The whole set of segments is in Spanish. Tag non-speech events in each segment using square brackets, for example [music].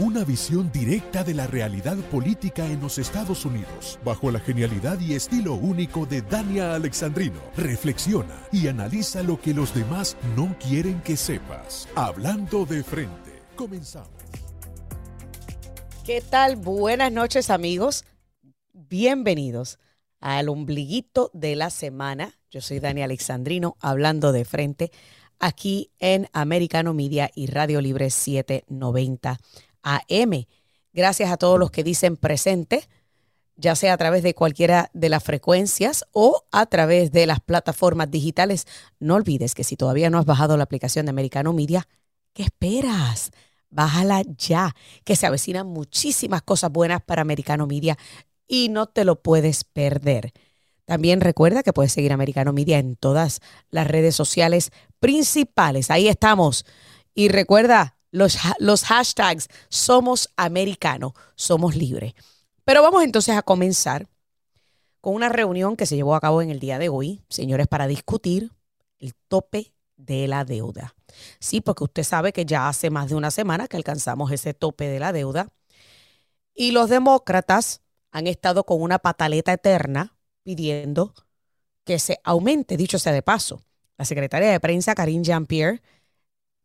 Una visión directa de la realidad política en los Estados Unidos, bajo la genialidad y estilo único de Dania Alexandrino. Reflexiona y analiza lo que los demás no quieren que sepas. Hablando de frente, comenzamos. ¿Qué tal? Buenas noches amigos. Bienvenidos al ombliguito de la semana. Yo soy Dani Alexandrino, hablando de frente aquí en Americano Media y Radio Libre 790 AM. Gracias a todos los que dicen presente, ya sea a través de cualquiera de las frecuencias o a través de las plataformas digitales. No olvides que si todavía no has bajado la aplicación de Americano Media, ¿qué esperas? Bájala ya, que se avecinan muchísimas cosas buenas para Americano Media y no te lo puedes perder. También recuerda que puedes seguir Americano Media en todas las redes sociales principales. Ahí estamos. Y recuerda, los, los hashtags somos americano, somos libre. Pero vamos entonces a comenzar con una reunión que se llevó a cabo en el día de hoy, señores, para discutir el tope de la deuda. Sí, porque usted sabe que ya hace más de una semana que alcanzamos ese tope de la deuda y los demócratas han estado con una pataleta eterna pidiendo que se aumente, dicho sea de paso. La secretaria de prensa, Karine Jean-Pierre,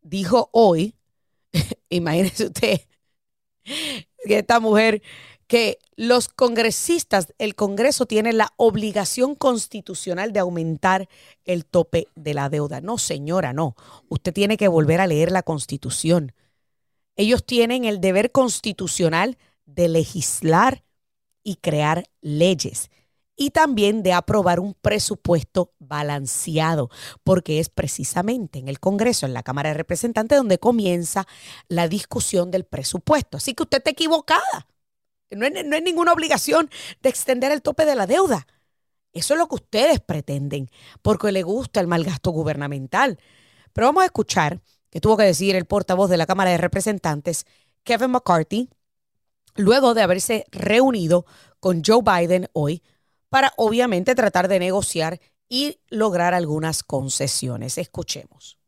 dijo hoy [laughs] imagínese usted que esta mujer, que los congresistas, el Congreso tiene la obligación constitucional de aumentar el tope de la deuda. No, señora, no. Usted tiene que volver a leer la Constitución. Ellos tienen el deber constitucional de legislar y crear leyes y también de aprobar un presupuesto balanceado, porque es precisamente en el Congreso, en la Cámara de Representantes, donde comienza la discusión del presupuesto. Así que usted está equivocada. No hay, no hay ninguna obligación de extender el tope de la deuda. Eso es lo que ustedes pretenden, porque le gusta el mal gasto gubernamental. Pero vamos a escuchar que tuvo que decir el portavoz de la Cámara de Representantes, Kevin McCarthy, luego de haberse reunido con Joe Biden hoy para obviamente tratar de negociar y lograr algunas concesiones. Escuchemos.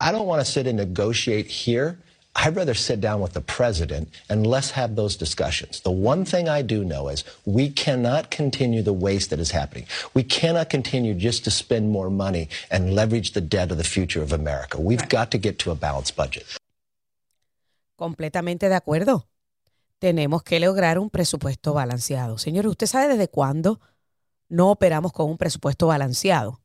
I don't want to sit and negotiate here. I'd rather sit down with the president and let's have those discussions. The one thing I do know is we cannot continue the waste that is happening. We cannot continue just to spend more money and leverage the debt of the future of America. We've right. got to get to a balanced budget. Completamente de acuerdo. Tenemos que lograr un presupuesto balanceado. Señor, ¿usted sabe desde cuándo no operamos con un presupuesto balanceado.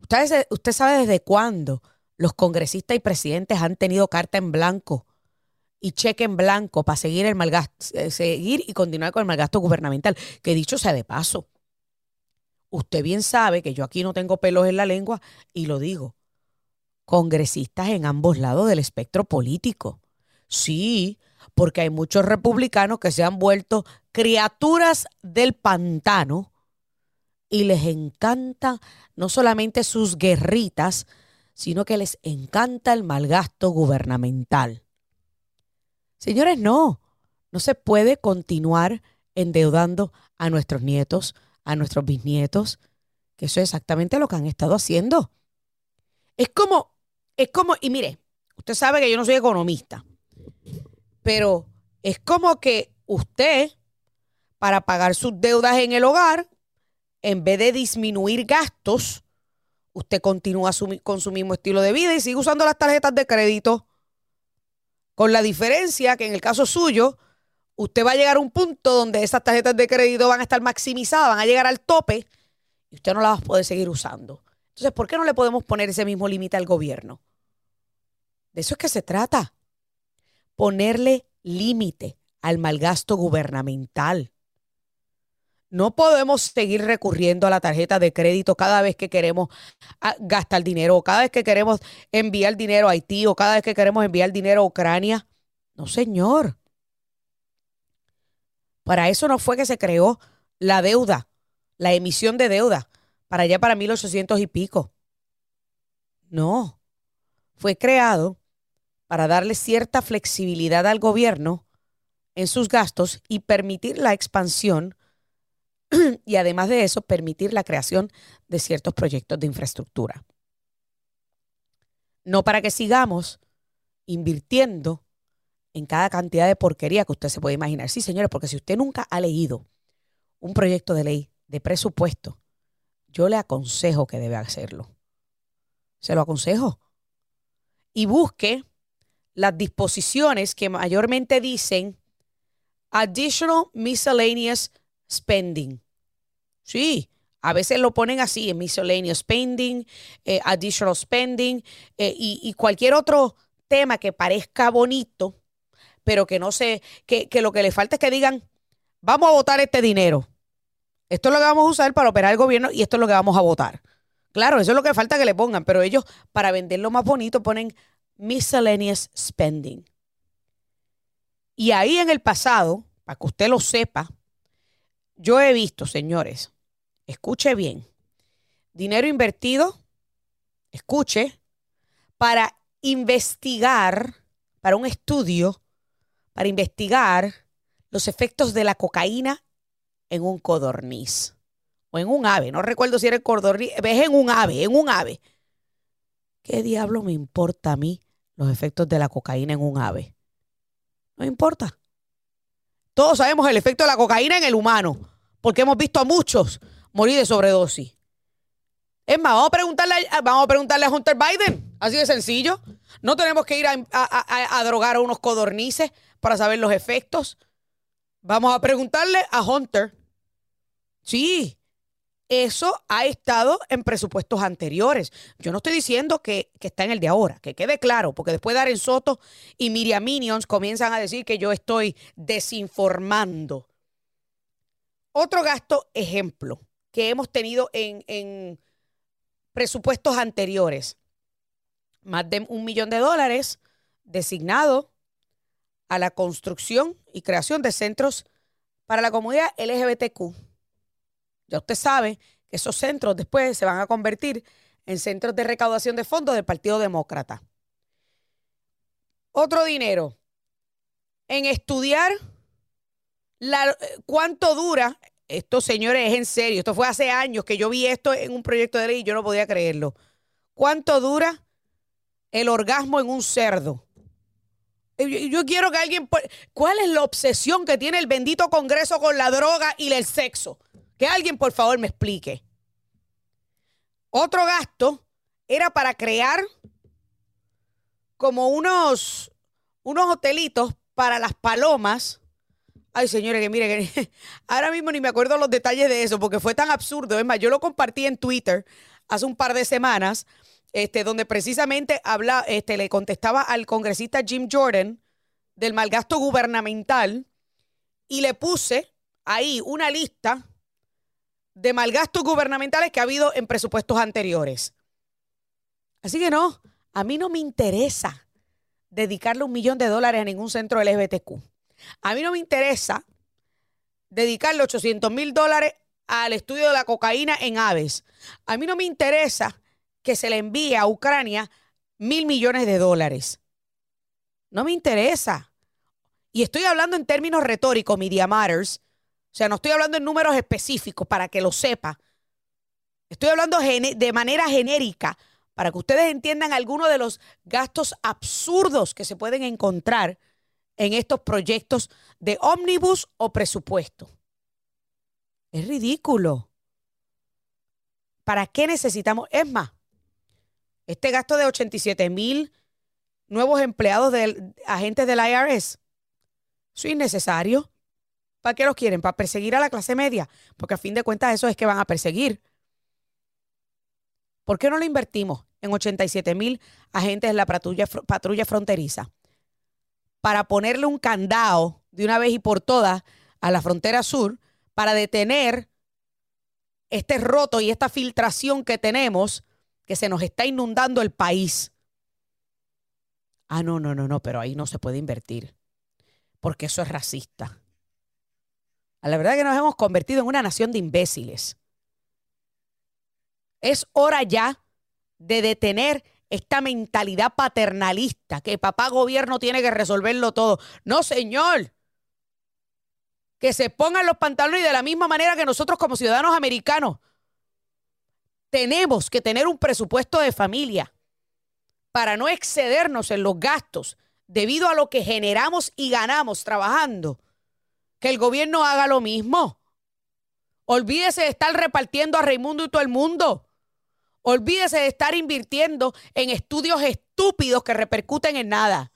Usted, usted sabe desde cuándo los congresistas y presidentes han tenido carta en blanco y cheque en blanco para seguir el malgasto, eh, seguir y continuar con el malgasto gubernamental. Que dicho sea de paso, usted bien sabe que yo aquí no tengo pelos en la lengua y lo digo. Congresistas en ambos lados del espectro político. Sí, porque hay muchos republicanos que se han vuelto criaturas del pantano y les encanta no solamente sus guerritas, sino que les encanta el malgasto gubernamental. Señores, no, no se puede continuar endeudando a nuestros nietos, a nuestros bisnietos, que eso es exactamente lo que han estado haciendo. Es como, es como, y mire, usted sabe que yo no soy economista, pero es como que usted, para pagar sus deudas en el hogar, en vez de disminuir gastos, usted continúa con su mismo estilo de vida y sigue usando las tarjetas de crédito. Con la diferencia que en el caso suyo, usted va a llegar a un punto donde esas tarjetas de crédito van a estar maximizadas, van a llegar al tope y usted no las va a poder seguir usando. Entonces, ¿por qué no le podemos poner ese mismo límite al gobierno? De eso es que se trata. Ponerle límite al malgasto gubernamental. No podemos seguir recurriendo a la tarjeta de crédito cada vez que queremos ah, gastar dinero, o cada vez que queremos enviar dinero a Haití, o cada vez que queremos enviar dinero a Ucrania. No, señor. Para eso no fue que se creó la deuda, la emisión de deuda, para allá para 1800 y pico. No, fue creado para darle cierta flexibilidad al gobierno en sus gastos y permitir la expansión [clears throat] y además de eso permitir la creación de ciertos proyectos de infraestructura. No para que sigamos invirtiendo en cada cantidad de porquería que usted se puede imaginar. Sí, señores, porque si usted nunca ha leído un proyecto de ley de presupuesto, yo le aconsejo que debe hacerlo. Se lo aconsejo. Y busque las disposiciones que mayormente dicen additional miscellaneous spending. Sí, a veces lo ponen así, en miscellaneous spending, eh, additional spending eh, y, cualquier otro tema que parezca bonito, pero que no sé, que, que lo que le falta es que digan, vamos a votar este dinero. Esto es lo que vamos a usar para operar el gobierno y esto es lo que vamos a votar. Claro, eso es lo que falta que le pongan, pero ellos para venderlo más bonito ponen miscellaneous spending. Y ahí en el pasado, para que usted lo sepa, yo he visto, señores, escuche bien, dinero invertido, escuche, para investigar, para un estudio, para investigar los efectos de la cocaína en un codorniz o en un ave. No recuerdo si era el codorniz, es en un ave, en un ave. ¿Qué diablo me importa a mí los efectos de la cocaína en un ave? No importa. Todos sabemos el efecto de la cocaína en el humano, porque hemos visto a muchos morir de sobredosis. Es más, vamos a preguntarle a, vamos a, preguntarle a Hunter Biden. Así de sencillo. No tenemos que ir a, a, drogar a unos codornices para saber los efectos. Vamos a preguntarle a Hunter. Sí, eso ha estado en presupuestos anteriores. Yo no estoy diciendo que, está en el de ahora, que quede claro, porque después de Aren Soto y Miriam Minions comienzan a decir que yo estoy desinformando. Otro gasto ejemplo que hemos tenido en, en presupuestos anteriores. Más de un millón de dólares designado a la construcción y creación de centros para la comunidad LGBTQ. Ya usted sabe que esos centros después se van a convertir en centros de recaudación de fondos del Partido Demócrata. Otro dinero en estudiar la, cuánto dura. Esto, señores, es en serio. Esto fue hace años que yo vi esto en un proyecto de ley y yo no podía creerlo. ¿Cuánto dura el orgasmo en un cerdo? Yo quiero que alguien... ¿Cuál es la obsesión que tiene el bendito Congreso con la droga y el sexo? Que alguien por favor me explique. Otro gasto era para crear como unos, unos hotelitos para las palomas. Ay, señores, que mire, que [laughs] ahora mismo ni me acuerdo los detalles de eso porque fue tan absurdo. Es más, yo lo compartí en Twitter hace un par de semanas, este, donde precisamente habla, este, le contestaba al congresista Jim Jordan del malgasto gubernamental y le puse ahí una lista de malgastos gubernamentales que ha habido en presupuestos anteriores. Así que no, a mí no me interesa dedicarle un millón de dólares a ningún centro LGBTQ. A mí no me interesa dedicarle 800 mil dólares al estudio de la cocaína en aves. A mí no me interesa que se le envíe a Ucrania mil millones de dólares. No me interesa. Y estoy hablando en términos retóricos, Media Matters, o sea, no estoy hablando en números específicos para que lo sepa. Estoy hablando de manera genérica para que ustedes entiendan algunos de los gastos absurdos que se pueden encontrar en estos proyectos de ómnibus o presupuesto. Es ridículo. ¿Para qué necesitamos? Es más, este gasto de 87 mil nuevos empleados de agentes del IRS, es innecesario. ¿Para qué los quieren? ¿Para perseguir a la clase media? Porque a fin de cuentas eso es que van a perseguir. ¿Por qué no lo invertimos en 87 mil agentes de la patrulla, patrulla fronteriza? Para ponerle un candado de una vez y por todas a la frontera sur para detener este roto y esta filtración que tenemos que se nos está inundando el país. Ah, no, no, no, no, pero ahí no se puede invertir porque eso es racista. A la verdad que nos hemos convertido en una nación de imbéciles. Es hora ya de detener esta mentalidad paternalista que papá gobierno tiene que resolverlo todo. No, señor. Que se pongan los pantalones y de la misma manera que nosotros como ciudadanos americanos tenemos que tener un presupuesto de familia para no excedernos en los gastos debido a lo que generamos y ganamos trabajando, que el gobierno haga lo mismo. Olvídese de estar repartiendo a Raimundo y todo el mundo. Olvídese de estar invirtiendo en estudios estúpidos que repercuten en nada.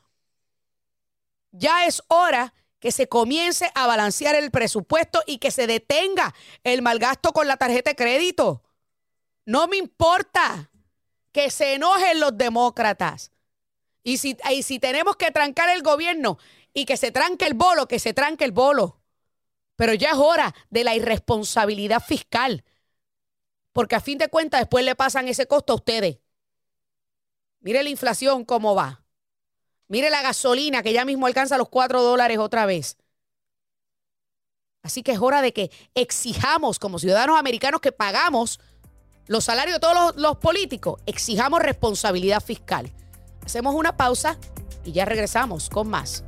Ya es hora que se comience a balancear el presupuesto y que se detenga el malgasto con la tarjeta de crédito. No me importa que se enojen los demócratas. Y si, y si tenemos que trancar el gobierno y que se tranque el bolo, que se tranque el bolo. Pero ya es hora de la irresponsabilidad fiscal. Porque a fin de cuentas después le pasan ese costo a ustedes. Mire la inflación cómo va. Mire la gasolina que ya mismo alcanza los 4 dólares otra vez. Así que es hora de que exijamos como ciudadanos americanos que pagamos los salarios de todos los, los políticos, exijamos responsabilidad fiscal. Hacemos una pausa y ya regresamos con más.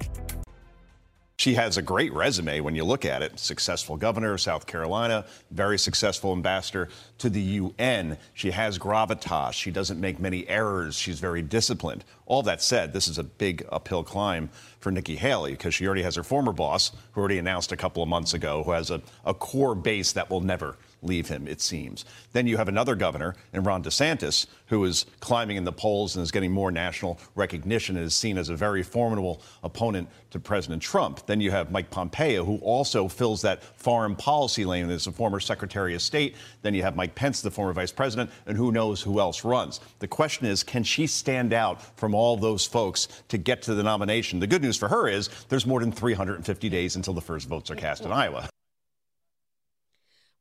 She has a great resume when you look at it. Successful governor of South Carolina, very successful ambassador to the UN. She has gravitas. She doesn't make many errors. She's very disciplined. All that said, this is a big uphill climb for Nikki Haley because she already has her former boss, who already announced a couple of months ago, who has a, a core base that will never leave him, it seems. Then you have another governor in Ron DeSantis who is climbing in the polls and is getting more national recognition and is seen as a very formidable opponent to President Trump. Then you have Mike Pompeo, who also fills that foreign policy lane as a former Secretary of State. Then you have Mike Pence, the former vice president, and who knows who else runs. The question is, can she stand out from all those folks to get to the nomination? The good news for her is there's more than 350 days until the first votes are cast in Iowa.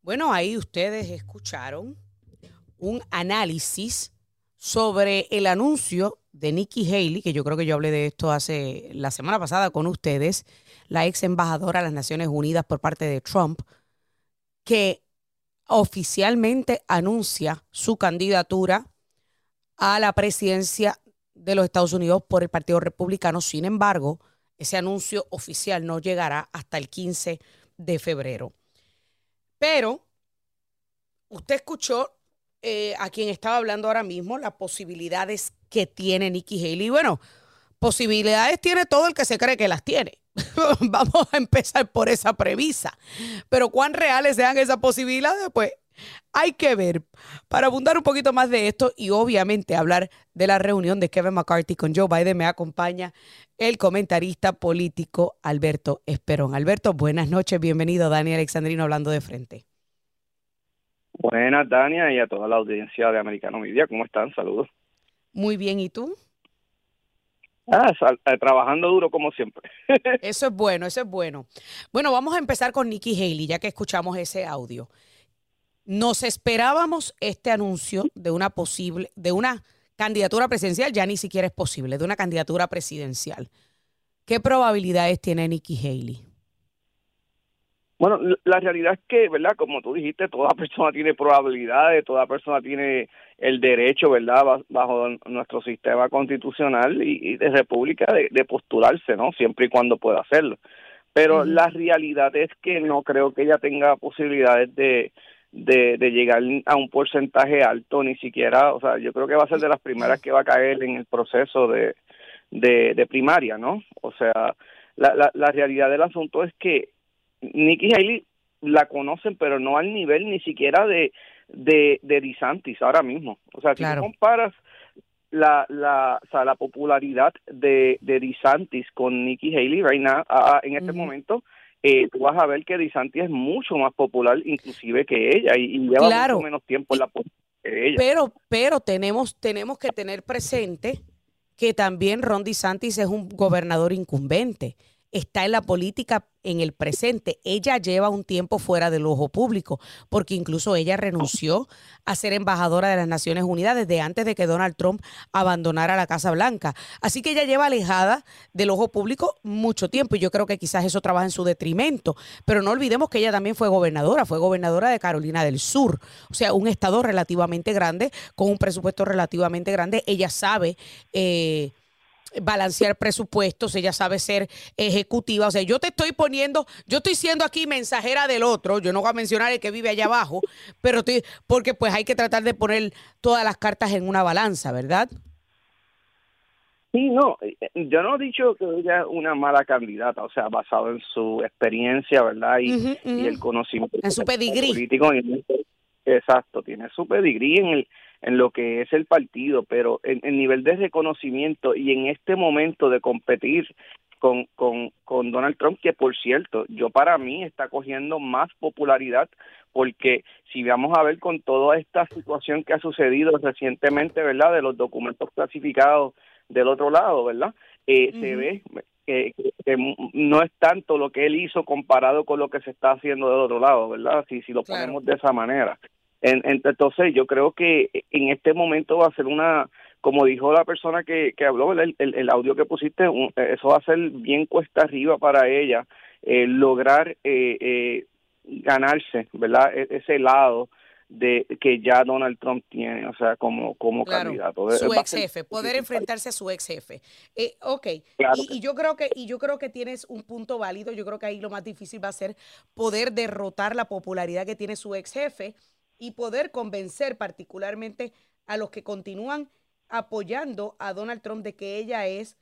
Bueno, ahí ustedes escucharon un análisis sobre el anuncio de Nikki Haley, que yo creo que yo hablé de esto hace la semana pasada con ustedes, la ex embajadora de las Naciones Unidas por parte de Trump, que oficialmente anuncia su candidatura a la presidencia de los Estados Unidos por el Partido Republicano. Sin embargo, ese anuncio oficial no llegará hasta el 15 de febrero. Pero usted escuchó eh, a quien estaba hablando ahora mismo las posibilidades que tiene Nikki Haley. Bueno, posibilidades tiene todo el que se cree que las tiene. [laughs] Vamos a empezar por esa premisa. Pero cuán reales sean esas posibilidades, pues hay que ver. Para abundar un poquito más de esto y obviamente hablar de la reunión de Kevin McCarthy con Joe Biden, me acompaña el comentarista político Alberto Esperón. Alberto, buenas noches, bienvenido Dani Alexandrino hablando de frente. Buenas, Dania, y a toda la audiencia de Americano Media, ¿cómo están? Saludos. Muy bien, ¿y tú? Ah, eh, trabajando duro como siempre. [laughs] eso es bueno, eso es bueno. Bueno, vamos a empezar con Nikki Haley, ya que escuchamos ese audio. Nos esperábamos este anuncio de una posible, de una candidatura presidencial, ya ni siquiera es posible, de una candidatura presidencial. ¿Qué probabilidades tiene Nikki Haley? Bueno, la realidad es que, ¿verdad? Como tú dijiste, toda persona tiene probabilidades, toda persona tiene el derecho, ¿verdad? Bajo nuestro sistema constitucional y, de república de, postularse, ¿no? Siempre y cuando pueda hacerlo. Pero la realidad es que no creo que ella tenga posibilidades de, de, de, llegar a un porcentaje alto, ni siquiera, o sea, yo creo que va a ser de las primeras que va a caer en el proceso de, de, de primaria, ¿no? O sea, la, la, la realidad del asunto es que Nikki Haley la conocen, pero no al nivel ni siquiera de, de, de DeSantis ahora mismo. O sea, si comparas la, la, o sea, la popularidad de, de DeSantis con Nikki Haley right now, en este momento, eh, tú vas a ver que DeSantis es mucho más popular inclusive que ella y, lleva mucho menos tiempo en la que ella. Pero, pero tenemos, tenemos que tener presente que también Ron DeSantis es un gobernador incumbente está en la política en el presente. Ella lleva un tiempo fuera del ojo público, porque incluso ella renunció a ser embajadora de las Naciones Unidas desde antes de que Donald Trump abandonara la Casa Blanca. Así que ella lleva alejada del ojo público mucho tiempo y yo creo que quizás eso trabaja en su detrimento. Pero no olvidemos que ella también fue gobernadora, fue gobernadora de Carolina del Sur, o sea, un estado relativamente grande, con un presupuesto relativamente grande. Ella sabe... Eh, balancear presupuestos, ella sabe ser ejecutiva. O sea, yo te estoy poniendo, yo estoy siendo aquí mensajera del otro, yo no voy a mencionar el que vive allá abajo, pero estoy, porque pues hay que tratar de poner todas las cartas en una balanza, ¿verdad? Sí, no, yo no he dicho que ella es una mala candidata, o sea, basado en su experiencia, ¿verdad? Y, el conocimiento en su pedigrí. político. Exacto, tiene su pedigrí en, el, en lo que es el partido, pero en el nivel de reconocimiento y en este momento de competir con, con, con Donald Trump, que por cierto, yo para mí está cogiendo más popularidad porque si vamos a ver con toda esta situación que ha sucedido recientemente, ¿verdad? De los documentos clasificados del otro lado, ¿verdad? Eh, Se ve que, no es tanto lo que él hizo comparado con lo que se está haciendo del otro lado, ¿verdad? Si, si lo ponemos de esa manera. Entonces, yo creo que en este momento va a ser una, como dijo la persona que, que habló, el, el, audio que pusiste, eso va a ser bien cuesta arriba para ella, eh, lograr eh, eh, ganarse, ¿verdad? E, ese lado de que ya Donald Trump tiene, o sea, como, como candidato. Su ex jefe, poder enfrentarse a su ex jefe. Eh, ok, y, yo creo que, y yo creo que tienes un punto válido, yo creo que ahí lo más difícil va a ser poder derrotar la popularidad que tiene su ex jefe y poder convencer particularmente a los que continúan apoyando a Donald Trump de que ella es,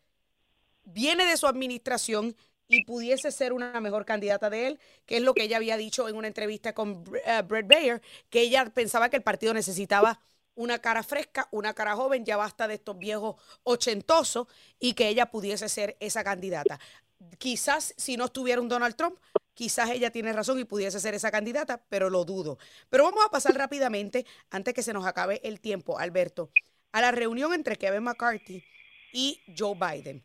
viene de su administración y pudiese ser una mejor candidata de él, que es lo que ella había dicho en una entrevista con uh, Brett Bayer, que ella pensaba que el partido necesitaba una cara fresca, una cara joven, ya basta de estos viejos ochentosos y que ella pudiese ser esa candidata. Quizás si no estuviera un Donald Trump, quizás ella tiene razón y pudiese ser esa candidata, pero lo dudo. Pero vamos a pasar rápidamente, antes que se nos acabe el tiempo, Alberto, a la reunión entre Kevin McCarthy y Joe Biden.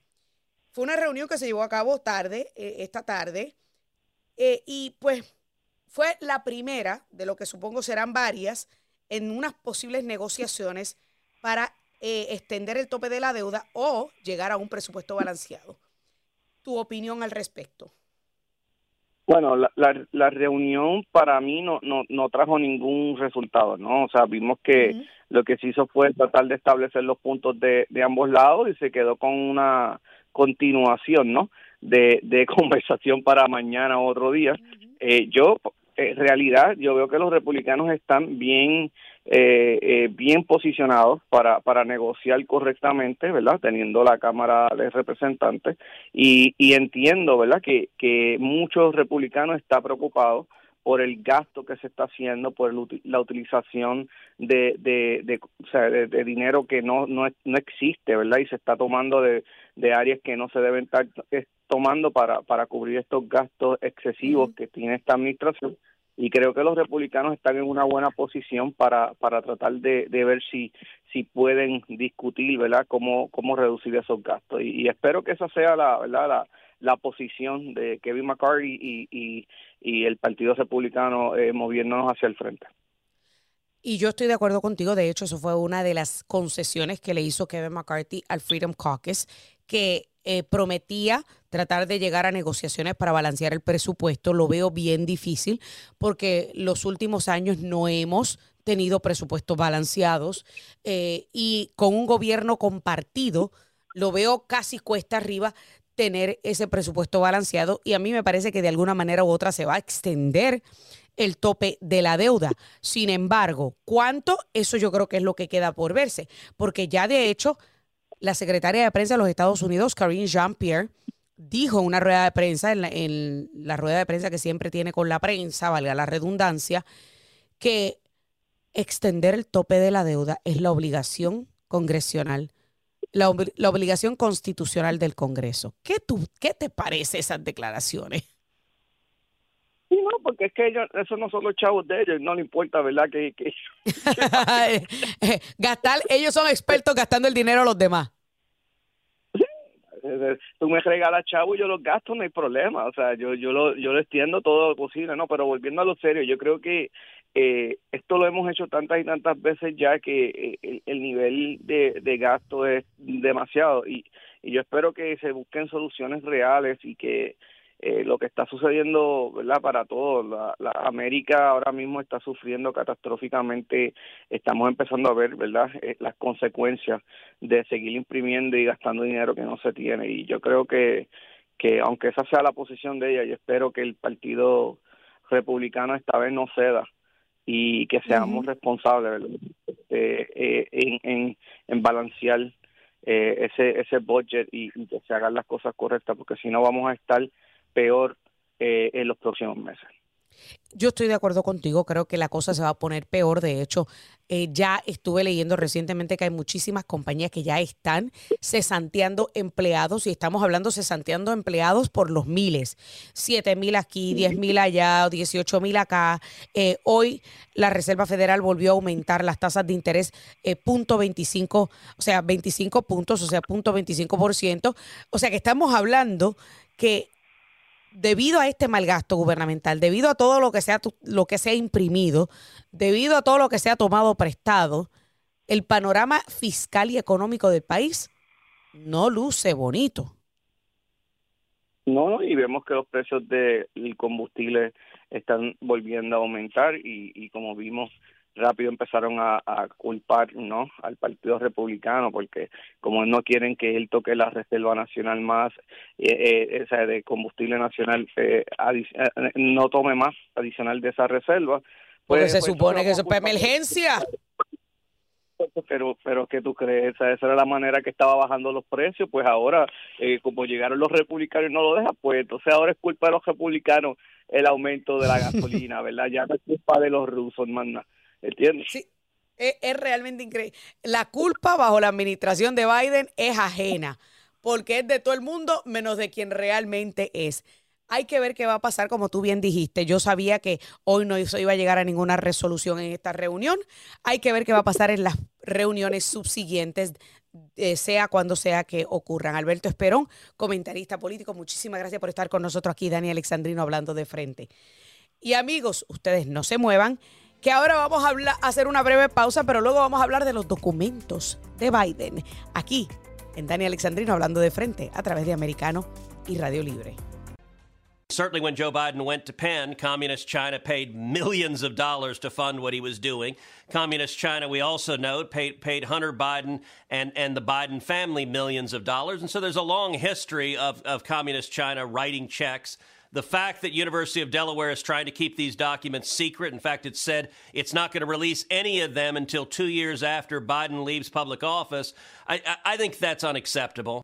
Fue una reunión que se llevó a cabo tarde, eh, esta tarde, eh, y pues fue la primera de lo que supongo serán varias en unas posibles negociaciones para eh, extender el tope de la deuda o llegar a un presupuesto balanceado. ¿Tu opinión al respecto? Bueno, la, la, reunión para mí no, no, no trajo ningún resultado, ¿no? O sea, vimos que lo que se hizo fue tratar de establecer los puntos de, de ambos lados y se quedó con una continuación, ¿no? De, de [laughs] conversación para mañana o otro día. Eh, yo, en realidad, yo veo que los republicanos están bien, eh, eh, bien posicionados para, para negociar correctamente, ¿verdad? Teniendo la Cámara de Representantes y, y entiendo, ¿verdad? Que, que muchos republicanos están preocupados por el gasto que se está haciendo, por la utilización de, de, de, o sea, de, dinero que no, no, no existe, ¿verdad? Y se está tomando de, de áreas que no se deben estar eh, tomando para, para cubrir estos gastos excesivos que tiene esta administración. Y creo que los republicanos están en una buena posición para, para tratar de, de ver si, si pueden discutir, ¿verdad?, cómo, cómo reducir esos gastos. Y, espero que esa sea la, ¿verdad? la, la posición de Kevin McCarthy y, y, y el Partido Republicano eh, moviéndonos hacia el frente. Y yo estoy de acuerdo contigo, de hecho, eso fue una de las concesiones que le hizo Kevin McCarthy al Freedom Caucus, que eh, prometía tratar de llegar a negociaciones para balancear el presupuesto. Lo veo bien difícil porque los últimos años no hemos tenido presupuestos balanceados eh, y con un gobierno compartido lo veo casi cuesta arriba tener ese presupuesto balanceado y a mí me parece que de alguna manera u otra se va a extender el tope de la deuda. Sin embargo, ¿cuánto? Eso yo creo que es lo que queda por verse, porque ya de hecho la secretaria de prensa de los Estados Unidos, Karine Jean-Pierre, dijo en una rueda de prensa, en la, en la rueda de prensa que siempre tiene con la prensa, valga la redundancia, que extender el tope de la deuda es la obligación congresional la, obligación constitucional del Congreso. ¿Qué, tú, ¿Qué te parece esas declaraciones? No, porque es que ellos, eso no son los chavos de ellos, no le importa, ¿verdad? Que, que... [laughs] [laughs] Gastar, ellos son expertos gastando el dinero a los demás. Tú me regalas chavo y yo los gasto, no hay problema. O sea, yo yo lo, yo lo extiendo todo lo posible, ¿no? Pero volviendo a lo serio, yo creo que eh, esto lo hemos hecho tantas y tantas veces ya que eh, el, nivel de, de, gasto es demasiado y, y, yo espero que se busquen soluciones reales y que eh, lo que está sucediendo verdad para todos la, la, América ahora mismo está sufriendo catastróficamente. Estamos empezando a ver verdad eh, las consecuencias de seguir imprimiendo y gastando dinero que no se tiene. Y yo creo que que aunque esa sea la posición de ella yo espero que el partido republicano esta vez no ceda y que seamos responsables eh, eh, en, en, en, balancear eh, ese ese budget y, que se hagan las cosas correctas, porque si no vamos a estar peor eh, en los próximos meses. Yo estoy de acuerdo contigo, creo que la cosa se va a poner peor. De hecho, eh, ya estuve leyendo recientemente que hay muchísimas compañías que ya están cesanteando empleados y estamos hablando cesanteando empleados por los miles. Siete mil aquí, diez mil allá, dieciocho mil acá. Eh, hoy la Reserva Federal volvió a aumentar las tasas de interés eh, punto 25, o sea, 25 puntos, o sea, punto 25 por ciento. O sea que estamos hablando que debido a este mal gasto gubernamental, debido a todo lo que, se ha, lo que se ha imprimido, debido a todo lo que se ha tomado prestado, el panorama fiscal y económico del país no luce bonito. No, y vemos que los precios del combustible están volviendo a aumentar y, y como vimos rápido empezaron a, culpar no al partido republicano porque como no quieren que él toque la reserva nacional más eh, eh esa de combustible nacional eh, eh, no tome más adicional de esa reserva pues, porque se pues, supone que eso es para emergencia. Pero pero que tú crees esa, era la manera que estaba bajando los precios pues ahora como llegaron los republicanos y no lo dejan pues entonces ahora es culpa de los republicanos el aumento de la [laughs] gasolina verdad ya no es culpa de los rusos hermana ¿Entiendes? Sí. Es, realmente increíble. La culpa bajo la administración de Biden es ajena, porque es de todo el mundo menos de quien realmente es. Hay que ver qué va a pasar, como tú bien dijiste. Yo sabía que hoy no iba a llegar a ninguna resolución en esta reunión. Hay que ver qué va a pasar en las reuniones subsiguientes, eh, sea cuando sea que ocurran. Alberto Esperón, comentarista político, muchísimas gracias por estar con nosotros aquí, Dani Alexandrino, hablando de frente. Y amigos, ustedes no se muevan que ahora vamos a, hacer una breve pausa, pero luego vamos a hablar de los documentos de Biden aquí en Dani Alexandrino hablando de frente a través de Americano y Radio Libre. Certainly, when Joe Biden went to Penn, Communist China paid millions of dollars to fund what he was doing. Communist China, we also know, paid, paid Hunter Biden and, and the Biden family millions of dollars. And so there's a long history of, of Communist China writing checks the fact that University of Delaware is trying to keep these documents secret. In fact, it said it's not going to release any of them until two years after Biden leaves public office. I, I think that's unacceptable.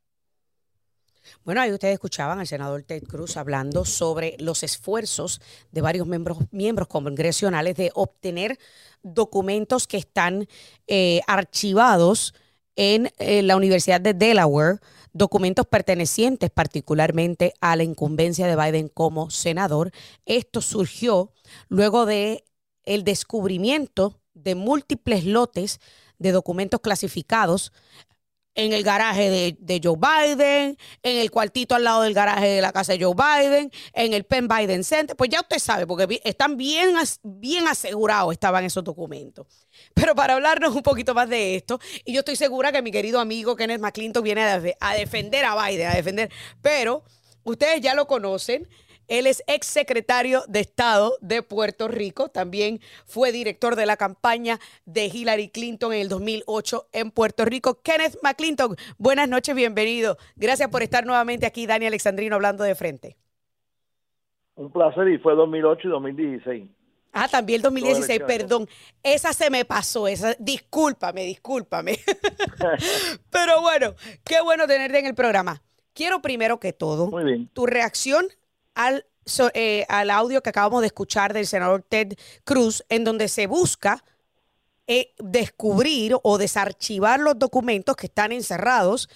Bueno, ahí ustedes escuchaban al senador Ted Cruz hablando sobre los esfuerzos de varios miembros, miembros congresionales de obtener documentos que están eh, archivados en eh, la Universidad de Delaware documentos pertenecientes particularmente a la incumbencia de Biden como senador. Esto surgió luego de el descubrimiento de múltiples lotes de documentos clasificados en el garaje de, Joe Biden, en el cuartito al lado del garaje de la casa de Joe Biden, en el Penn Biden Center. Pues ya usted sabe, porque están bien, bien asegurados estaban esos documentos. Pero para hablarnos un poquito más de esto, y yo estoy segura que mi querido amigo Kenneth McClinton viene a, a defender a Biden, a defender, pero ustedes ya lo conocen. Él es ex secretario de Estado de Puerto Rico. También fue director de la campaña de Hillary Clinton en el 2008 en Puerto Rico. Kenneth McClinton, buenas noches, bienvenido. Gracias por estar nuevamente aquí, Dani Alexandrino, hablando de frente. Un placer y fue 2008 y 2016. Ah, también el 2016, perdón. Esa se me pasó, esa, discúlpame, discúlpame. [laughs] Pero bueno, qué bueno tenerte en el programa. Quiero primero que todo tu reacción al, eh, al audio que acabamos de escuchar del senador Ted Cruz, en donde se busca eh, descubrir o desarchivar los documentos que están encerrados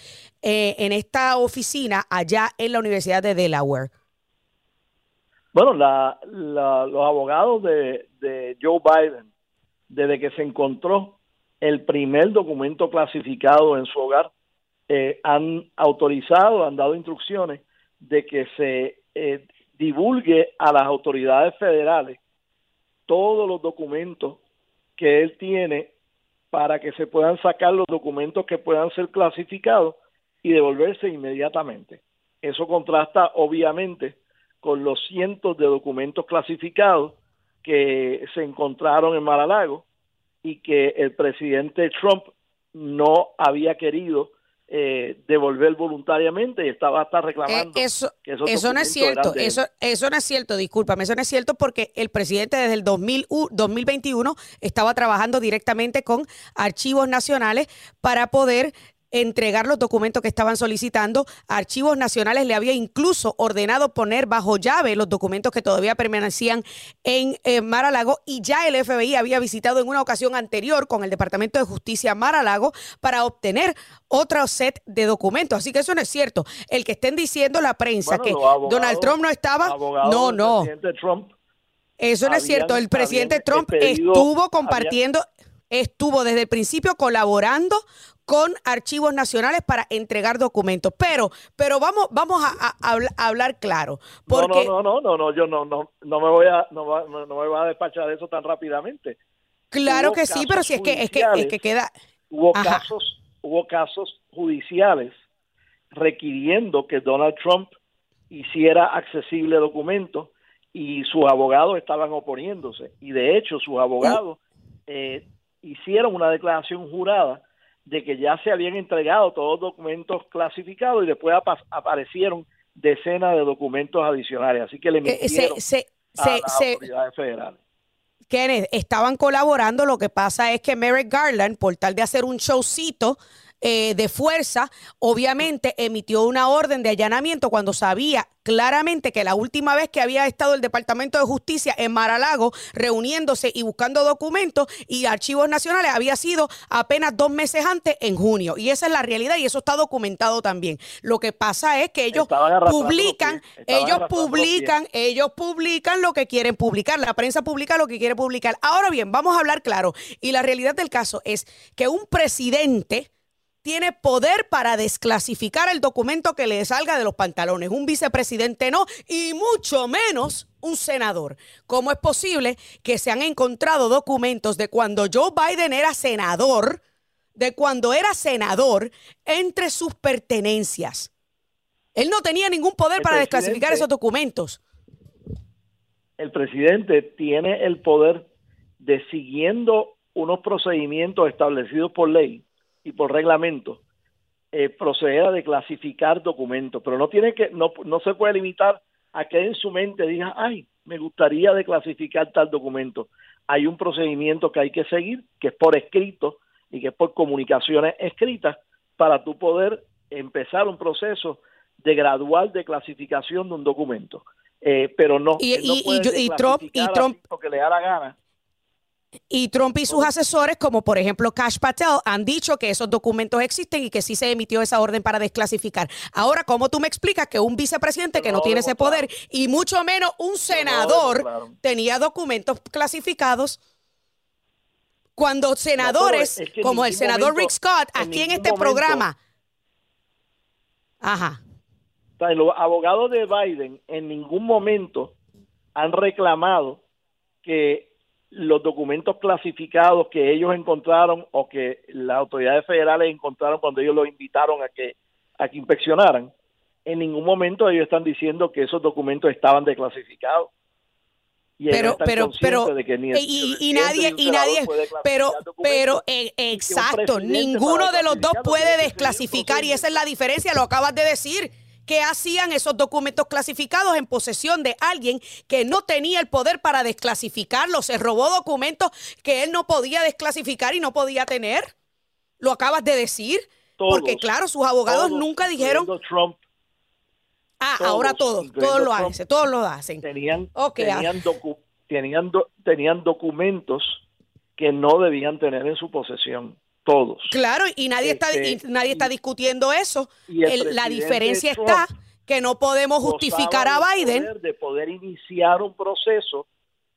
eh, en esta oficina allá en la Universidad de Delaware. Bueno, la, los abogados de, de Joe Biden, desde que se encontró el primer documento clasificado en su hogar, han autorizado, han dado instrucciones de que se eh, divulgue a las autoridades federales todos los documentos que él tiene para que se puedan sacar los documentos que puedan ser clasificados y devolverse inmediatamente. Eso contrasta obviamente con los cientos de documentos clasificados que se encontraron en Mar-a-Lago y que el presidente Trump no había querido eh, devolver voluntariamente y estaba hasta reclamando. Eh, eso, eso no es cierto, eso, eso no es cierto, discúlpame, eso no es cierto porque el presidente desde el 2000, 2021 estaba trabajando directamente con archivos nacionales para poder entregar los documentos que estaban solicitando. Archivos Nacionales le había incluso ordenado poner bajo llave los documentos que todavía permanecían en eh, Mar-a-Lago y ya el FBI había visitado en una ocasión anterior con el Departamento de Justicia Mar-a-Lago para obtener otro set de documentos. Así que eso no es cierto. El que estén diciendo la prensa que Donald Trump no estaba, no, no. eso no es cierto. El presidente Trump estuvo compartiendo, estuvo desde el principio colaborando con archivos nacionales para entregar documentos. Pero, pero vamos, vamos a, hablar claro. Porque... No, no, no, no, no, yo no, no, no me voy a, no, no me voy a despachar eso tan rápidamente. Claro que sí, pero si es que, es que, es que queda. Hubo casos, hubo casos judiciales requiriendo que Donald Trump hiciera accesible documentos y sus abogados estaban oponiéndose. Y de hecho, sus abogados eh, hicieron una declaración jurada de que ya se habían entregado todos los documentos clasificados y después aparecieron decenas de documentos adicionales. Así que le eh, emitieron a las autoridades federales. Kenneth, estaban colaborando, lo que pasa es que Merrick Garland, por tal de hacer un showcito, eh, de fuerza, obviamente emitió una orden de allanamiento cuando sabía claramente que la última vez que había estado el Departamento de Justicia en Maralago reuniéndose y buscando documentos y archivos nacionales había sido apenas dos meses antes, en junio. Y esa es la realidad y eso está documentado también. Lo que pasa es que ellos publican, ellos publican, ellos publican lo que quieren publicar. La prensa publica lo que quiere publicar. Ahora bien, vamos a hablar claro. Y la realidad del caso es que un presidente tiene poder para desclasificar el documento que le salga de los pantalones. Un vicepresidente no, y mucho menos un senador. ¿Cómo es posible que se han encontrado documentos de cuando Joe Biden era senador, de cuando era senador, entre sus pertenencias? Él no tenía ningún poder para desclasificar esos documentos. El presidente tiene el poder de siguiendo unos procedimientos establecidos por ley y por reglamento eh, proceder a declasificar documentos, pero no tiene que no, no se puede limitar a que en su mente diga, ay, me gustaría declasificar tal documento. Hay un procedimiento que hay que seguir, que es por escrito y que es por comunicaciones escritas, para tú poder empezar un proceso de gradual declasificación de un documento. Eh, pero no, y, y, Trump, y Trump que le da la gana y Trump y sus asesores, como por ejemplo Cash Patel, han dicho que esos documentos existen y que sí se emitió esa orden para desclasificar. Ahora, ¿cómo tú me explicas que un vicepresidente que no, tiene ese poder y mucho menos un senador tenía documentos clasificados? Cuando senadores, como el senador Rick Scott, aquí en, este programa. Ajá. Los abogados de Biden en ningún momento han reclamado que los documentos clasificados que ellos encontraron o que las autoridades federales encontraron cuando ellos los invitaron a que a que inspeccionaran, en ningún momento ellos están diciendo que esos documentos estaban declasificados. Y pero pero pero de que ni y, nadie y nadie pero pero eh, exacto ninguno de los dos puede desclasificar y esa es la diferencia lo acabas de decir ¿Qué hacían esos documentos clasificados en posesión de alguien que no tenía el poder para desclasificarlos? Se robó documentos que él no podía desclasificar y no podía tener. ¿Lo acabas de decir? Porque claro, sus abogados nunca dijeron... Trump, ah, ahora todos, todos lo hacen, todos lo hacen. Tenían, tenían, tenían, tenían documentos que no debían tener en su posesión todos. Claro, y nadie está este, nadie está discutiendo eso. la diferencia está que no podemos justificar a Biden de poder iniciar un proceso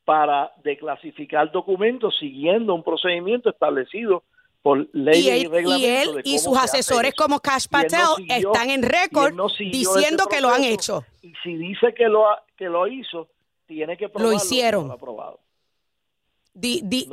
para declasificar documentos siguiendo un procedimiento establecido por ley y, y él y sus asesores como Cash Patel están en récord diciendo que lo han hecho. Y si dice que lo que lo hizo, tiene que probarlo. Lo hicieron.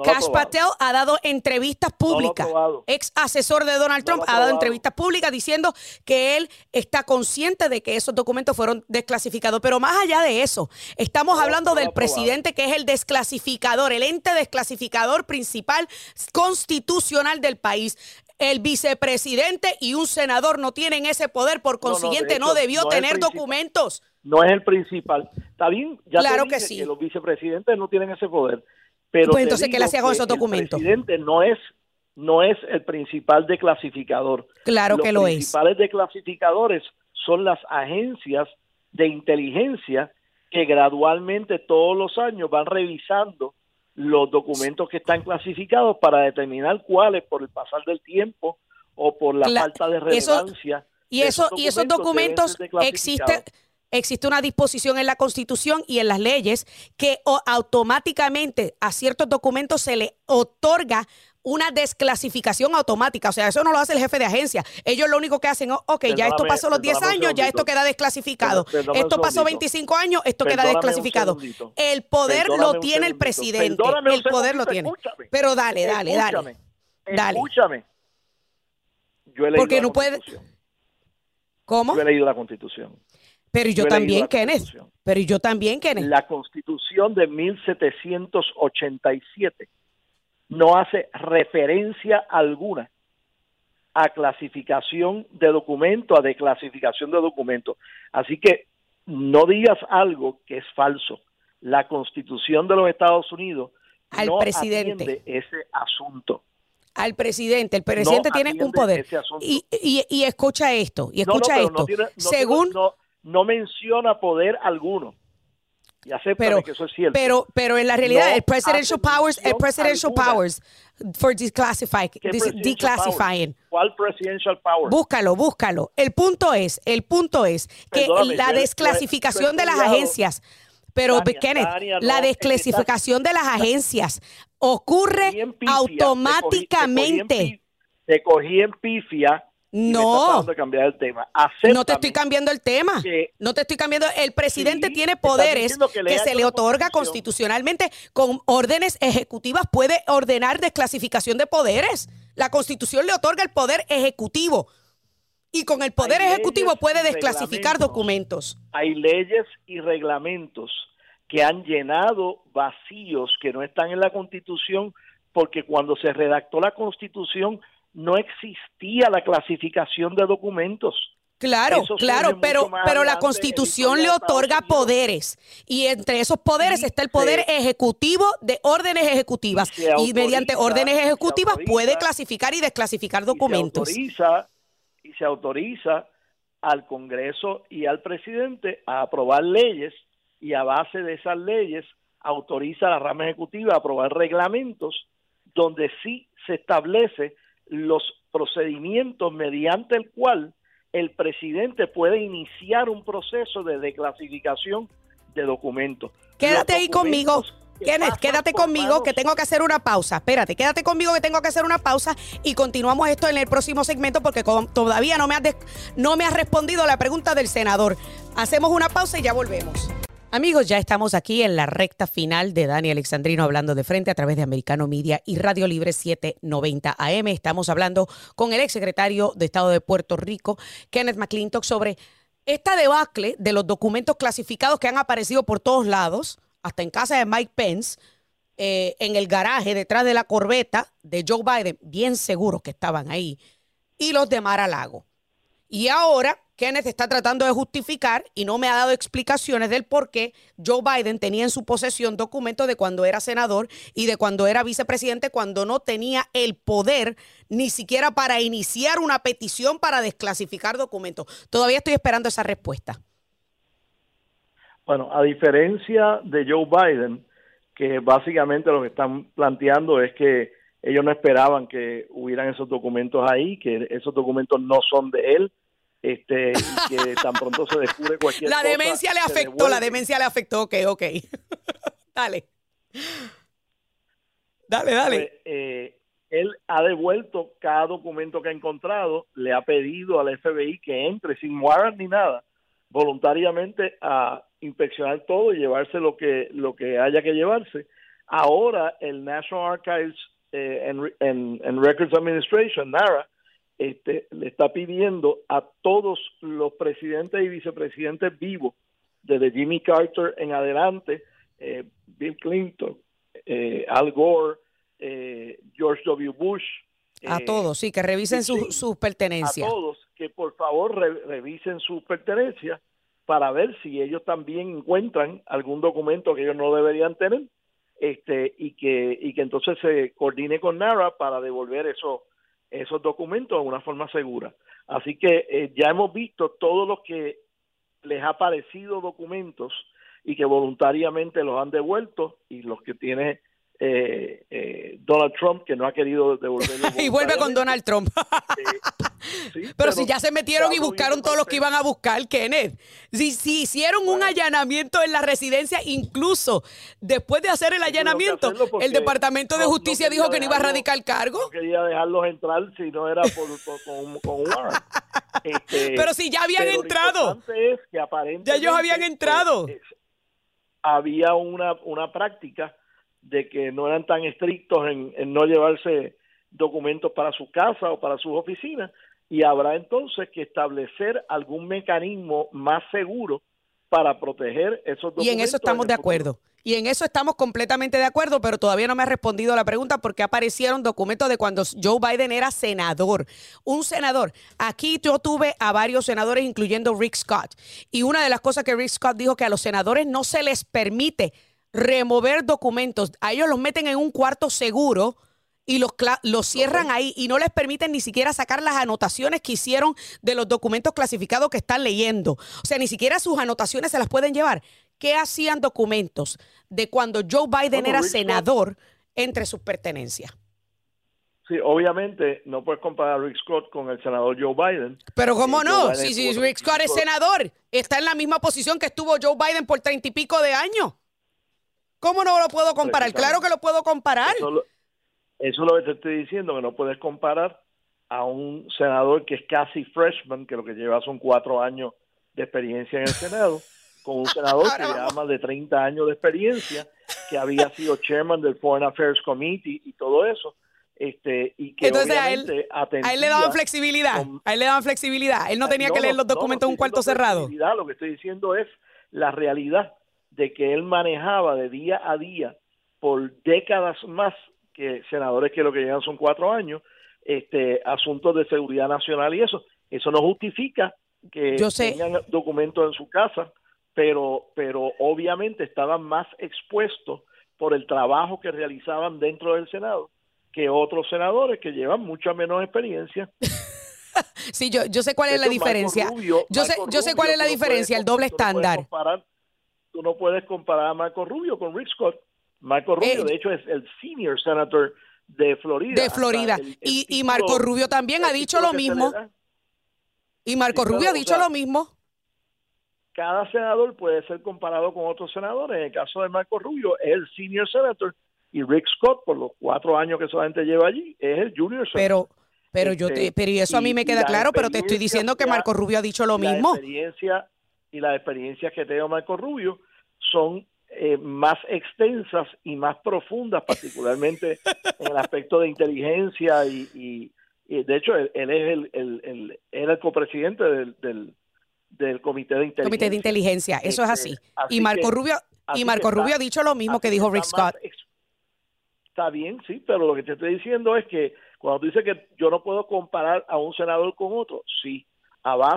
Cash Patel ha dado entrevistas públicas. ex asesor de Donald Trump ha dado entrevistas públicas diciendo que él está consciente de que esos documentos fueron desclasificados. Pero más allá de eso, estamos hablando del presidente que es el desclasificador, el ente desclasificador principal constitucional del país. El vicepresidente y un senador no tienen ese poder, por consiguiente no, debió tener documentos. No es el principal. Está bien, ya claro que sí. que los vicepresidentes no tienen ese poder pero pues entonces, ¿qué le hacía con esos documentos? El presidente no es no es el principal declasificador. Claro que lo es. Los principales declasificadores son las agencias de inteligencia que gradualmente todos los años van revisando los documentos que están clasificados para determinar cuáles por el pasar del tiempo o por la falta de relevancia. y, eso, y esos documentos existen existe una disposición en la Constitución y en las leyes que automáticamente a ciertos documentos se le otorga una desclasificación automática. O sea, eso no lo hace el jefe de agencia. Ellos lo único que hacen, ok, ya esto pasó los 10 años, ya esto queda desclasificado. esto pasó 25 años, esto queda desclasificado. El poder lo tiene el presidente. El poder lo tiene. Pero dale, dale, dale. Dale. Escúchame. Yo he leído Porque no puede. ¿Cómo? Yo he leído la Constitución. Pero yo, también, Kenneth. Pero yo también, Kenneth. La Constitución de 1787 no hace referencia alguna a clasificación de documento, a declasificación de documento. Así que no digas algo que es falso. La Constitución de los Estados Unidos al no presidente atiende ese asunto. Al presidente, el presidente tiene un poder. Y, y, escucha esto, y escucha esto. Según no menciona poder alguno. Y pero, que eso es cierto. Pero, pero en la realidad, el presidential powers, el presidential powers for declassifying. declassifying. ¿Cuál presidential power? Búscalo, búscalo. El punto es, el punto es que la desclasificación de las agencias, pero Kenneth, la desclasificación de las agencias ocurre automáticamente. Te cogí en pifia no. cambiar el tema. no te estoy cambiando el tema. No te estoy cambiando. El presidente tiene poderes que, se le otorga constitucionalmente con órdenes ejecutivas. Puede ordenar desclasificación de poderes. La constitución le otorga el poder ejecutivo. Y con el poder ejecutivo puede desclasificar documentos. Hay leyes y reglamentos que han llenado vacíos que no están en la constitución porque cuando se redactó la constitución no existía la clasificación de documentos. Claro, claro, pero, pero la constitución le otorga poderes y entre esos poderes está el poder ejecutivo de órdenes ejecutivas y, mediante órdenes ejecutivas puede clasificar y desclasificar documentos. Y se, autoriza, y se autoriza al Congreso y al presidente a aprobar leyes y a base de esas leyes autoriza a la rama ejecutiva a aprobar reglamentos donde sí se establece los procedimientos mediante el cual el presidente puede iniciar un proceso de declasificación de documentos. Quédate ahí conmigo. Kenneth, quédate conmigo que tengo que hacer una pausa. Espérate, quédate conmigo que tengo que hacer una pausa y continuamos esto en el próximo segmento porque todavía no me, has no me has respondido la pregunta del senador. Hacemos una pausa y ya volvemos. Amigos, ya estamos aquí en la recta final de Dani Alexandrino hablando de frente a través de Americano Media y Radio Libre 790 AM. Estamos hablando con el exsecretario de Estado de Puerto Rico, Kenneth McClintock, sobre esta debacle de los documentos clasificados que han aparecido por todos lados, hasta en casa de Mike Pence, eh, en el garaje detrás de la corbeta de Joe Biden, bien seguros que estaban ahí, y los de Mar a Lago. Y ahora Kenneth está tratando de justificar y no me ha dado explicaciones del por qué Joe Biden tenía en su posesión documentos de cuando era senador y de cuando era vicepresidente, cuando no tenía el poder ni siquiera para iniciar una petición para desclasificar documentos. Todavía estoy esperando esa respuesta. Bueno, a diferencia de Joe Biden, que básicamente lo que están planteando es que ellos no esperaban que hubieran esos documentos ahí, que esos documentos no son de él, este, y que [laughs] tan pronto se descubre cualquier la demencia le afectó, la demencia le afectó, ok, ok. [laughs] dale. Dale, dale. Pues, eh, él ha devuelto cada documento que ha encontrado, le ha pedido al FBI que entre sin warrant ni nada, voluntariamente a inspeccionar todo y llevarse lo que lo que haya que llevarse. Ahora el National Archives eh, and Records Administration, NARA, este, le está pidiendo a todos los presidentes y vicepresidentes vivos, desde Jimmy Carter en adelante, eh, Bill Clinton, eh, Al Gore, eh, George W. Bush. A todos, sí, que revisen sus pertenencias. A todos, que por favor revisen sus pertenencias para ver si ellos también encuentran algún documento que ellos no deberían tener este, y que y que entonces se coordine con NARA para devolver esos esos documentos de una forma segura. Así que eh, ya hemos visto todos los que les ha parecido documentos y que voluntariamente los han devuelto y los que tiene eh, eh, Donald Trump que no ha querido devolverlo. [laughs] y vuelve con Donald Trump. Pero, si ya se metieron y buscaron todos los que iban a buscar, Kenneth. Si, si hicieron un allanamiento en la residencia, incluso después de hacer el allanamiento, el Departamento de Justicia dijo que no iba a radicar cargo. No quería dejarlos entrar si no era por, con, con, un. [laughs] Este, pero si ya habían entrado. ya ellos habían entrado. había una, una práctica de que no eran tan estrictos en, no llevarse documentos para su casa o para sus oficinas y habrá entonces que establecer algún mecanismo más seguro para proteger esos documentos. Y en eso estamos de acuerdo. Y en eso estamos completamente de acuerdo, pero todavía no me ha respondido la pregunta porque aparecieron documentos de cuando Joe Biden era senador. Un senador. Aquí yo tuve a varios senadores, incluyendo Rick Scott. Y una de las cosas que Rick Scott dijo que a los senadores no se les permite remover documentos. A ellos los meten en un cuarto seguro y los, los cierran ahí y no les permiten ni siquiera sacar las anotaciones que hicieron de los documentos clasificados que están leyendo. O sea, ni siquiera sus anotaciones se las pueden llevar. ¿Qué hacían documentos de cuando Joe Biden era senador entre sus pertenencias? Sí, obviamente no puedes comparar a Rick Scott con el senador Joe Biden. Pero cómo no, si, si Rick Scott es senador, está en la misma posición que estuvo Joe Biden por treinta y pico de años. ¿Cómo no lo puedo comparar? Claro que lo puedo comparar. Eso, es lo que te estoy diciendo, que no puedes comparar a un senador que es casi freshman, que lo que lleva son cuatro años de experiencia en el Senado, con un senador que lleva más de 30 años de experiencia, que había sido chairman del Foreign Affairs Committee y todo eso. Este, y que Entonces a él, a él le daban flexibilidad, a él le daban flexibilidad, él no tenía que leer los documentos en un cuarto cerrado. Lo que estoy diciendo es la realidad de que él manejaba de día a día por décadas más que senadores que lo que llevan son cuatro años, este asuntos de seguridad nacional y eso. Eso no justifica que tengan documentos en su casa, pero, pero obviamente estaban más expuestos por el trabajo que realizaban dentro del Senado que otros senadores que llevan mucha menos experiencia. [laughs] sí, yo, yo sé cuál es la diferencia. yo sé, yo sé cuál es la diferencia, el doble estándar tú no puedes comparar a Marco Rubio con Rick Scott. Marco Rubio, eh, de hecho, es el senior senator de Florida. De Florida. y, Marco Rubio también ha dicho lo mismo. Y Marco Rubio ha dicho lo mismo. Cada senador puede ser comparado con otros senadores. En el caso de Marco Rubio, es el senior senator y Rick Scott, por los cuatro años que solamente lleva allí, es el junior senator. Pero, pero yo te, este, pero y eso a mí me queda claro, pero te estoy diciendo que Marco Rubio ha dicho lo mismo. La experiencia y las experiencias que tengo Marco Rubio son eh, más extensas y más profundas, particularmente [laughs] en el aspecto de inteligencia y, de hecho él, es el, el, era el copresidente del, del, comité de inteligencia. Comité de inteligencia, eso es así. Este, y Marco Rubio y Marco Rubio ha dicho lo mismo que dijo Rick Scott. Está bien, sí, pero lo que te estoy diciendo es que cuando tú dices que yo no puedo comparar a un senador con otro, sí,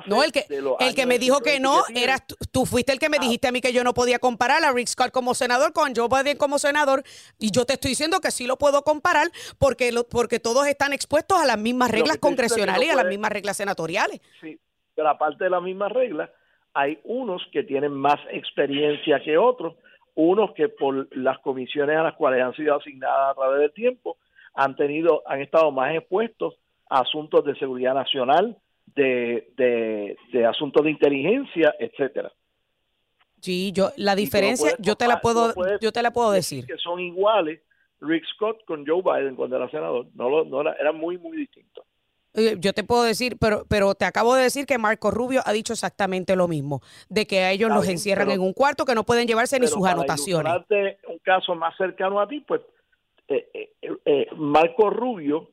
no, el que, el que me dijo que no, eras tú, fuiste el que me ah. dijiste a mí que yo no podía comparar a Rick Scott como senador con Joe Biden como senador. Y yo te estoy diciendo que sí lo puedo comparar porque, lo, porque todos están expuestos a las mismas reglas congresionales y a las mismas reglas senatoriales. Sí, pero aparte de las mismas reglas, hay unos que tienen más experiencia que otros, unos que por las comisiones a las cuales han sido asignadas a través del tiempo han tenido, han estado más expuestos a asuntos de seguridad nacional, de, de, asuntos de inteligencia, etcétera. Sí, yo la diferencia, yo te la puedo, yo te la puedo decir. Que son iguales Rick Scott con Joe Biden cuando era senador, no, lo, no era, era muy muy distinto. Eh, yo te puedo decir, pero, pero te acabo de decir que Marco Rubio ha dicho exactamente lo mismo, de que a ellos los encierran en un cuarto que no pueden llevarse ni sus para anotaciones. un caso más cercano a ti, pues eh, eh, Marco Rubio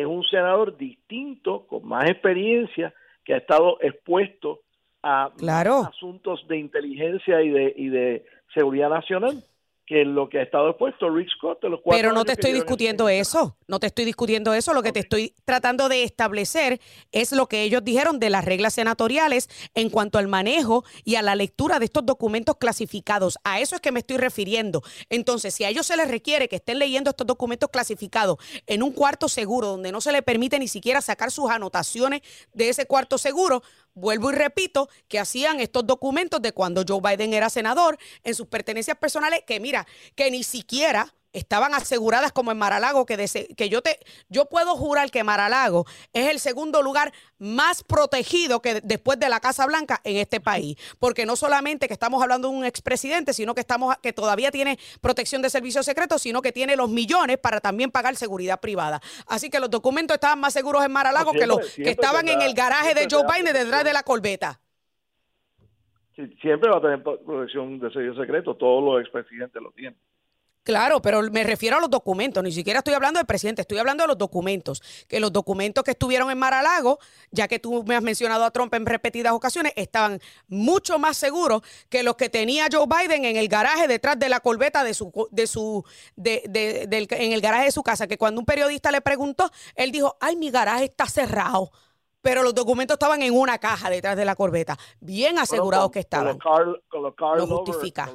es un senador distinto, con más experiencia, que ha estado expuesto a asuntos de inteligencia y de, y de seguridad nacional que lo que ha estado expuesto Rick Scott. Pero no te estoy discutiendo eso. no te estoy discutiendo eso, lo que te estoy tratando de establecer es lo que ellos dijeron de las reglas senatoriales en cuanto al manejo y a la lectura de estos documentos clasificados. A eso es que me estoy refiriendo. Entonces, si a ellos se les requiere que estén leyendo estos documentos clasificados en un cuarto seguro donde no se les permite ni siquiera sacar sus anotaciones de ese cuarto seguro, vuelvo y repito, que hacían estos documentos de cuando Joe Biden era senador en sus pertenencias personales, que mira, que ni siquiera estaban aseguradas como en Maralago, que, que yo, te, yo puedo jurar que Maralago es el segundo lugar más protegido que después de la Casa Blanca en este país. Porque no solamente que estamos hablando de un expresidente, sino que, estamos, que todavía tiene protección de servicios secretos, sino que tiene los millones para también pagar seguridad privada. Así que los documentos estaban más seguros en Maralago que los que estaban en el garaje de Joe Biden detrás de la corbeta. siempre va a tener protección de servicios secretos, todos los expresidentes lo tienen. Claro, pero me refiero a los documentos, ni siquiera estoy hablando del presidente, estoy hablando de los documentos, que los documentos que estuvieron en Maralago, ya que tú me has mencionado a Trump en repetidas ocasiones, estaban mucho más seguros que los que tenía Joe Biden en el garaje detrás de la corbeta de su, de su, de, de, en el garaje de su casa, que cuando un periodista le preguntó, él dijo, ay, mi garaje está cerrado pero los documentos estaban en una caja detrás de la corbeta, bien asegurados que estaban. Con justifica.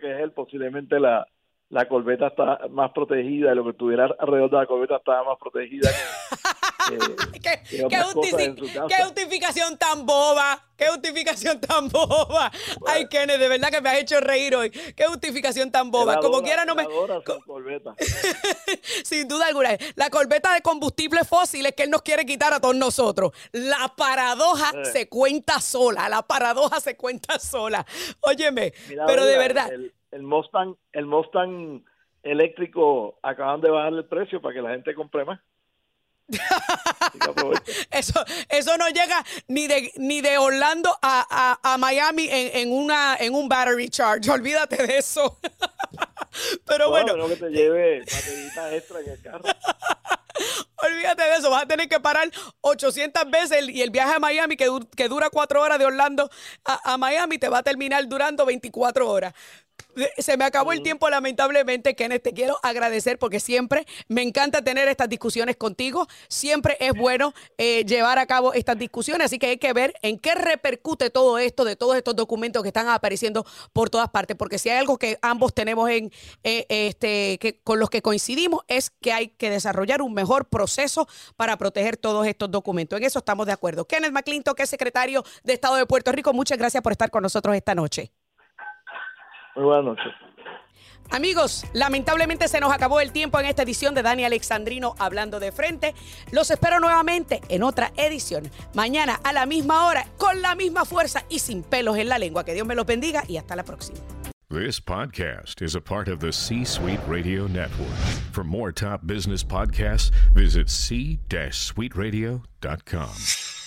Que es él, posiblemente la, la corbeta está más protegida lo que estuviera alrededor de la corbeta estaba más protegida. [laughs] ¿Qué, ¿Qué, justificación tan boba? ¿Qué justificación [laughs] tan boba? Ay, Kenneth, de verdad que me has hecho reír hoy. ¿Qué justificación tan boba? Como quiera no me... [laughs] Sin duda alguna. La corbeta de combustibles fósiles que él nos quiere quitar a todos nosotros. La paradoja se cuenta sola. La paradoja se cuenta sola. Óyeme, pero de verdad el Mustang, el Mustang eléctrico acaban de bajar el precio para que la gente compre más. [laughs] eso, eso no llega ni de ni de Orlando a, a, Miami en, en, una en un battery charge. Olvídate de eso. [laughs] Pero bueno. que te lleve extra en el carro. [laughs] Olvídate de eso, vas a tener que parar 800 veces y el viaje a Miami, que, que dura cuatro horas de Orlando a, a, Miami, te va a terminar durando 24 horas. Se me acabó el tiempo, lamentablemente, Kenneth. Te quiero agradecer porque siempre me encanta tener estas discusiones contigo. Siempre es bueno eh, llevar a cabo estas discusiones. Así que hay que ver en qué repercute todo esto de todos estos documentos que están apareciendo por todas partes. Porque si hay algo que ambos tenemos en eh, este que con los que coincidimos es que hay que desarrollar un mejor proceso para proteger todos estos documentos. En eso estamos de acuerdo. Kenneth McClintock, que es secretario de Estado de Puerto Rico, muchas gracias por estar con nosotros esta noche. Muy buenas noches. Amigos, lamentablemente se nos acabó el tiempo en esta edición de Dani Alexandrino hablando de frente. Los espero nuevamente en otra edición. Mañana a la misma hora, con la misma fuerza y sin pelos en la lengua. Que Dios me los bendiga y hasta la próxima. This podcast is a part of the C-Suite Radio Network. For more top business podcasts, visit c-suiteradio.com.